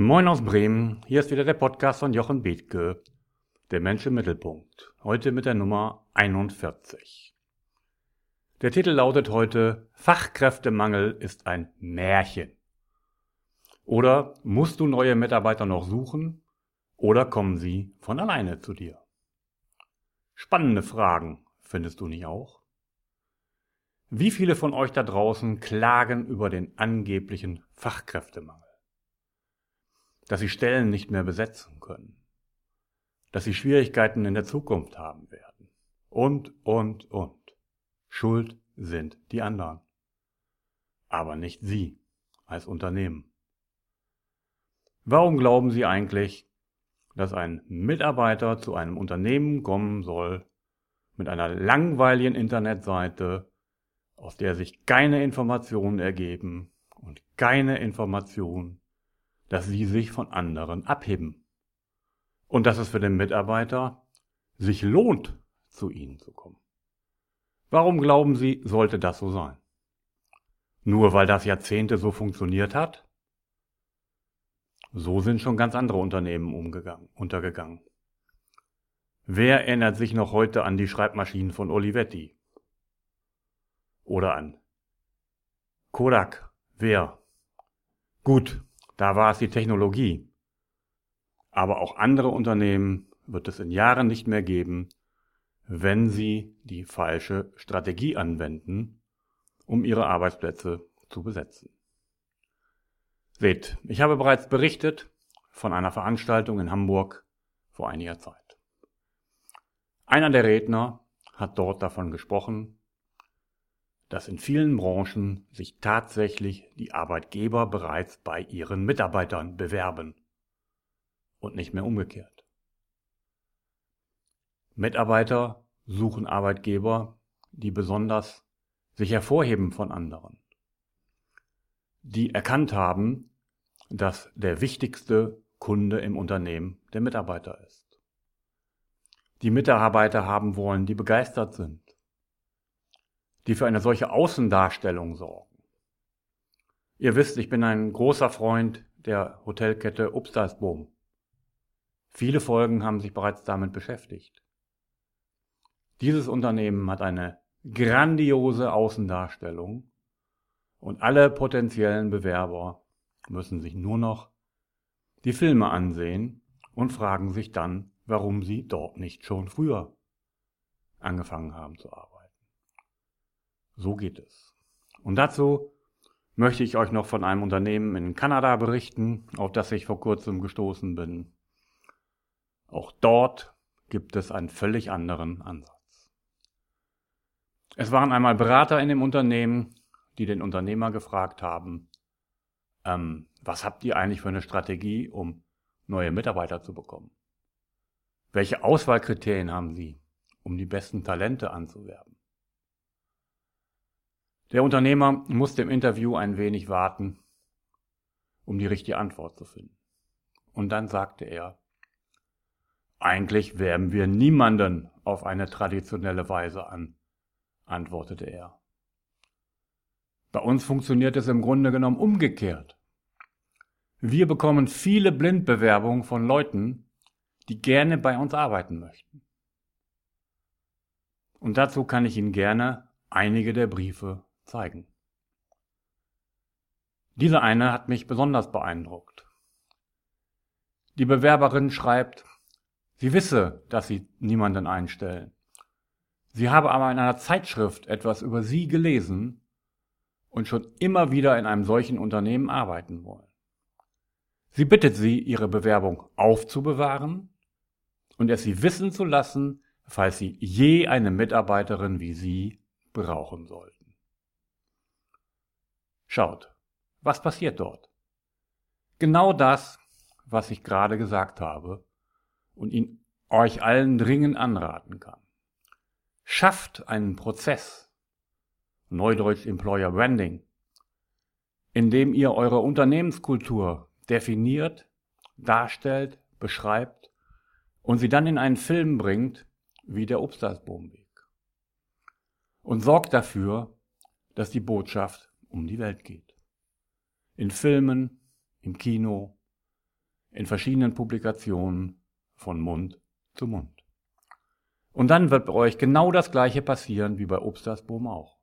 Moin aus Bremen, hier ist wieder der Podcast von Jochen Bethke, der Mensch im Mittelpunkt, heute mit der Nummer 41. Der Titel lautet heute Fachkräftemangel ist ein Märchen. Oder musst du neue Mitarbeiter noch suchen oder kommen sie von alleine zu dir? Spannende Fragen, findest du nicht auch? Wie viele von euch da draußen klagen über den angeblichen Fachkräftemangel? Dass sie Stellen nicht mehr besetzen können, dass sie Schwierigkeiten in der Zukunft haben werden und, und, und. Schuld sind die anderen, aber nicht Sie als Unternehmen. Warum glauben Sie eigentlich, dass ein Mitarbeiter zu einem Unternehmen kommen soll mit einer langweiligen Internetseite, aus der sich keine Informationen ergeben und keine Informationen dass sie sich von anderen abheben. Und dass es für den Mitarbeiter sich lohnt, zu ihnen zu kommen. Warum glauben Sie, sollte das so sein? Nur weil das Jahrzehnte so funktioniert hat? So sind schon ganz andere Unternehmen umgegangen, untergegangen. Wer erinnert sich noch heute an die Schreibmaschinen von Olivetti? Oder an Kodak? Wer? Gut, da war es die Technologie. Aber auch andere Unternehmen wird es in Jahren nicht mehr geben, wenn sie die falsche Strategie anwenden, um ihre Arbeitsplätze zu besetzen. Seht, ich habe bereits berichtet von einer Veranstaltung in Hamburg vor einiger Zeit. Einer der Redner hat dort davon gesprochen, dass in vielen Branchen sich tatsächlich die Arbeitgeber bereits bei ihren Mitarbeitern bewerben und nicht mehr umgekehrt. Mitarbeiter suchen Arbeitgeber, die besonders sich hervorheben von anderen, die erkannt haben, dass der wichtigste Kunde im Unternehmen der Mitarbeiter ist. Die Mitarbeiter haben wollen, die begeistert sind, die für eine solche Außendarstellung sorgen. Ihr wisst, ich bin ein großer Freund der Hotelkette Upstalsboom. Viele Folgen haben sich bereits damit beschäftigt. Dieses Unternehmen hat eine grandiose Außendarstellung und alle potenziellen Bewerber müssen sich nur noch die Filme ansehen und fragen sich dann, warum sie dort nicht schon früher angefangen haben zu arbeiten. So geht es. Und dazu möchte ich euch noch von einem Unternehmen in Kanada berichten, auf das ich vor kurzem gestoßen bin. Auch dort gibt es einen völlig anderen Ansatz. Es waren einmal Berater in dem Unternehmen, die den Unternehmer gefragt haben, ähm, was habt ihr eigentlich für eine Strategie, um neue Mitarbeiter zu bekommen? Welche Auswahlkriterien haben Sie, um die besten Talente anzuwerben? Der Unternehmer musste im Interview ein wenig warten, um die richtige Antwort zu finden. Und dann sagte er, eigentlich werben wir niemanden auf eine traditionelle Weise an, antwortete er. Bei uns funktioniert es im Grunde genommen umgekehrt. Wir bekommen viele Blindbewerbungen von Leuten, die gerne bei uns arbeiten möchten. Und dazu kann ich Ihnen gerne einige der Briefe zeigen. Diese eine hat mich besonders beeindruckt. Die Bewerberin schreibt, sie wisse, dass sie niemanden einstellen. Sie habe aber in einer Zeitschrift etwas über sie gelesen und schon immer wieder in einem solchen Unternehmen arbeiten wollen. Sie bittet sie, ihre Bewerbung aufzubewahren und es sie wissen zu lassen, falls sie je eine Mitarbeiterin wie sie brauchen soll. Schaut, was passiert dort? Genau das, was ich gerade gesagt habe und ihn euch allen dringend anraten kann. Schafft einen Prozess, Neudeutsch Employer Branding, in dem ihr eure Unternehmenskultur definiert, darstellt, beschreibt und sie dann in einen Film bringt, wie der Obstasboomweg. Und sorgt dafür, dass die Botschaft um die Welt geht. In Filmen, im Kino, in verschiedenen Publikationen von Mund zu Mund. Und dann wird bei euch genau das gleiche passieren wie bei Obstersboom auch.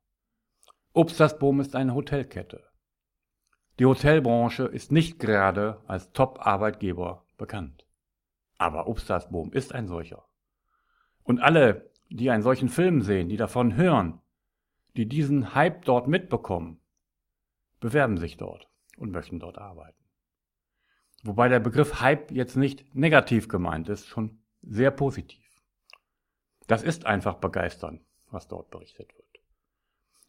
Obstersboom ist eine Hotelkette. Die Hotelbranche ist nicht gerade als Top-Arbeitgeber bekannt. Aber Obstersboom ist ein solcher. Und alle, die einen solchen Film sehen, die davon hören, die diesen Hype dort mitbekommen, bewerben sich dort und möchten dort arbeiten. Wobei der Begriff Hype jetzt nicht negativ gemeint ist, schon sehr positiv. Das ist einfach begeistern, was dort berichtet wird.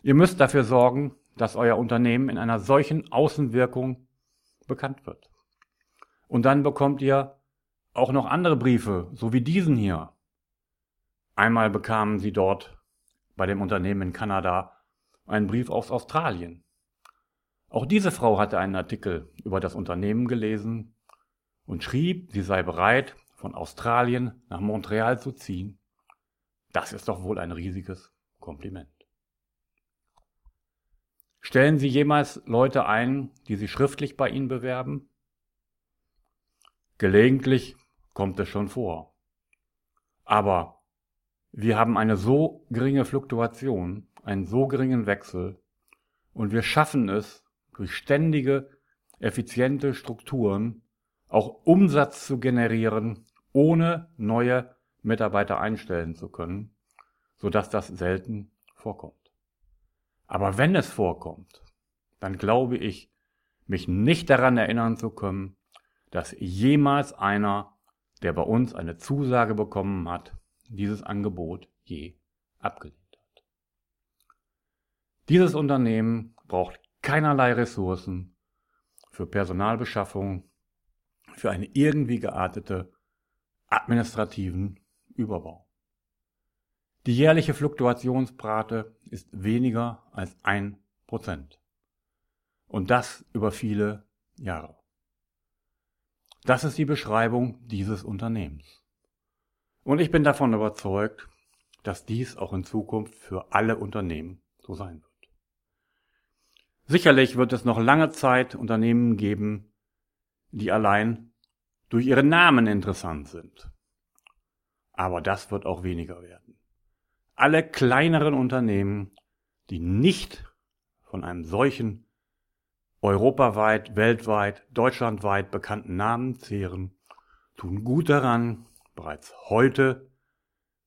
Ihr müsst dafür sorgen, dass euer Unternehmen in einer solchen Außenwirkung bekannt wird. Und dann bekommt ihr auch noch andere Briefe, so wie diesen hier. Einmal bekamen sie dort bei dem Unternehmen in Kanada einen Brief aus Australien. Auch diese Frau hatte einen Artikel über das Unternehmen gelesen und schrieb, sie sei bereit, von Australien nach Montreal zu ziehen. Das ist doch wohl ein riesiges Kompliment. Stellen Sie jemals Leute ein, die sich schriftlich bei Ihnen bewerben? Gelegentlich kommt es schon vor. Aber wir haben eine so geringe Fluktuation, einen so geringen Wechsel und wir schaffen es durch ständige, effiziente Strukturen auch Umsatz zu generieren, ohne neue Mitarbeiter einstellen zu können, sodass das selten vorkommt. Aber wenn es vorkommt, dann glaube ich, mich nicht daran erinnern zu können, dass jemals einer, der bei uns eine Zusage bekommen hat, dieses Angebot je abgelehnt hat. Dieses Unternehmen braucht keinerlei Ressourcen für Personalbeschaffung, für einen irgendwie geartete administrativen Überbau. Die jährliche Fluktuationsrate ist weniger als ein Prozent. Und das über viele Jahre. Das ist die Beschreibung dieses Unternehmens. Und ich bin davon überzeugt, dass dies auch in Zukunft für alle Unternehmen so sein wird. Sicherlich wird es noch lange Zeit Unternehmen geben, die allein durch ihre Namen interessant sind. Aber das wird auch weniger werden. Alle kleineren Unternehmen, die nicht von einem solchen europaweit, weltweit, deutschlandweit bekannten Namen zehren, tun gut daran, bereits heute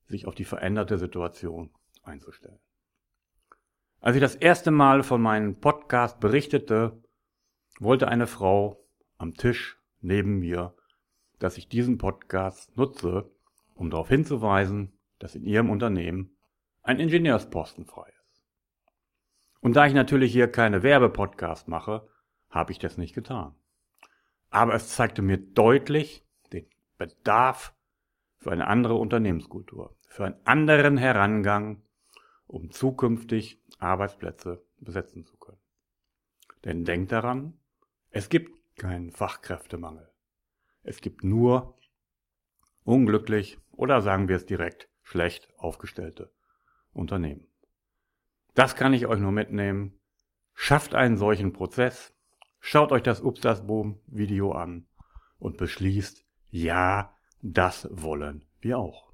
sich auf die veränderte Situation einzustellen. Als ich das erste Mal von meinem Podcast berichtete, wollte eine Frau am Tisch neben mir, dass ich diesen Podcast nutze, um darauf hinzuweisen, dass in ihrem Unternehmen ein Ingenieursposten frei ist. Und da ich natürlich hier keine Werbepodcast mache, habe ich das nicht getan. Aber es zeigte mir deutlich den Bedarf für eine andere Unternehmenskultur, für einen anderen Herangang, um zukünftig Arbeitsplätze besetzen zu können. Denn denkt daran, es gibt keinen Fachkräftemangel. Es gibt nur unglücklich oder sagen wir es direkt schlecht aufgestellte Unternehmen. Das kann ich euch nur mitnehmen. Schafft einen solchen Prozess, schaut euch das Upstasboom-Video an und beschließt, ja, das wollen wir auch.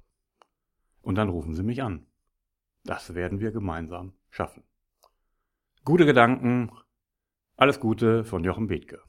Und dann rufen Sie mich an. Das werden wir gemeinsam schaffen. Gute Gedanken, alles Gute von Jochen Bethke.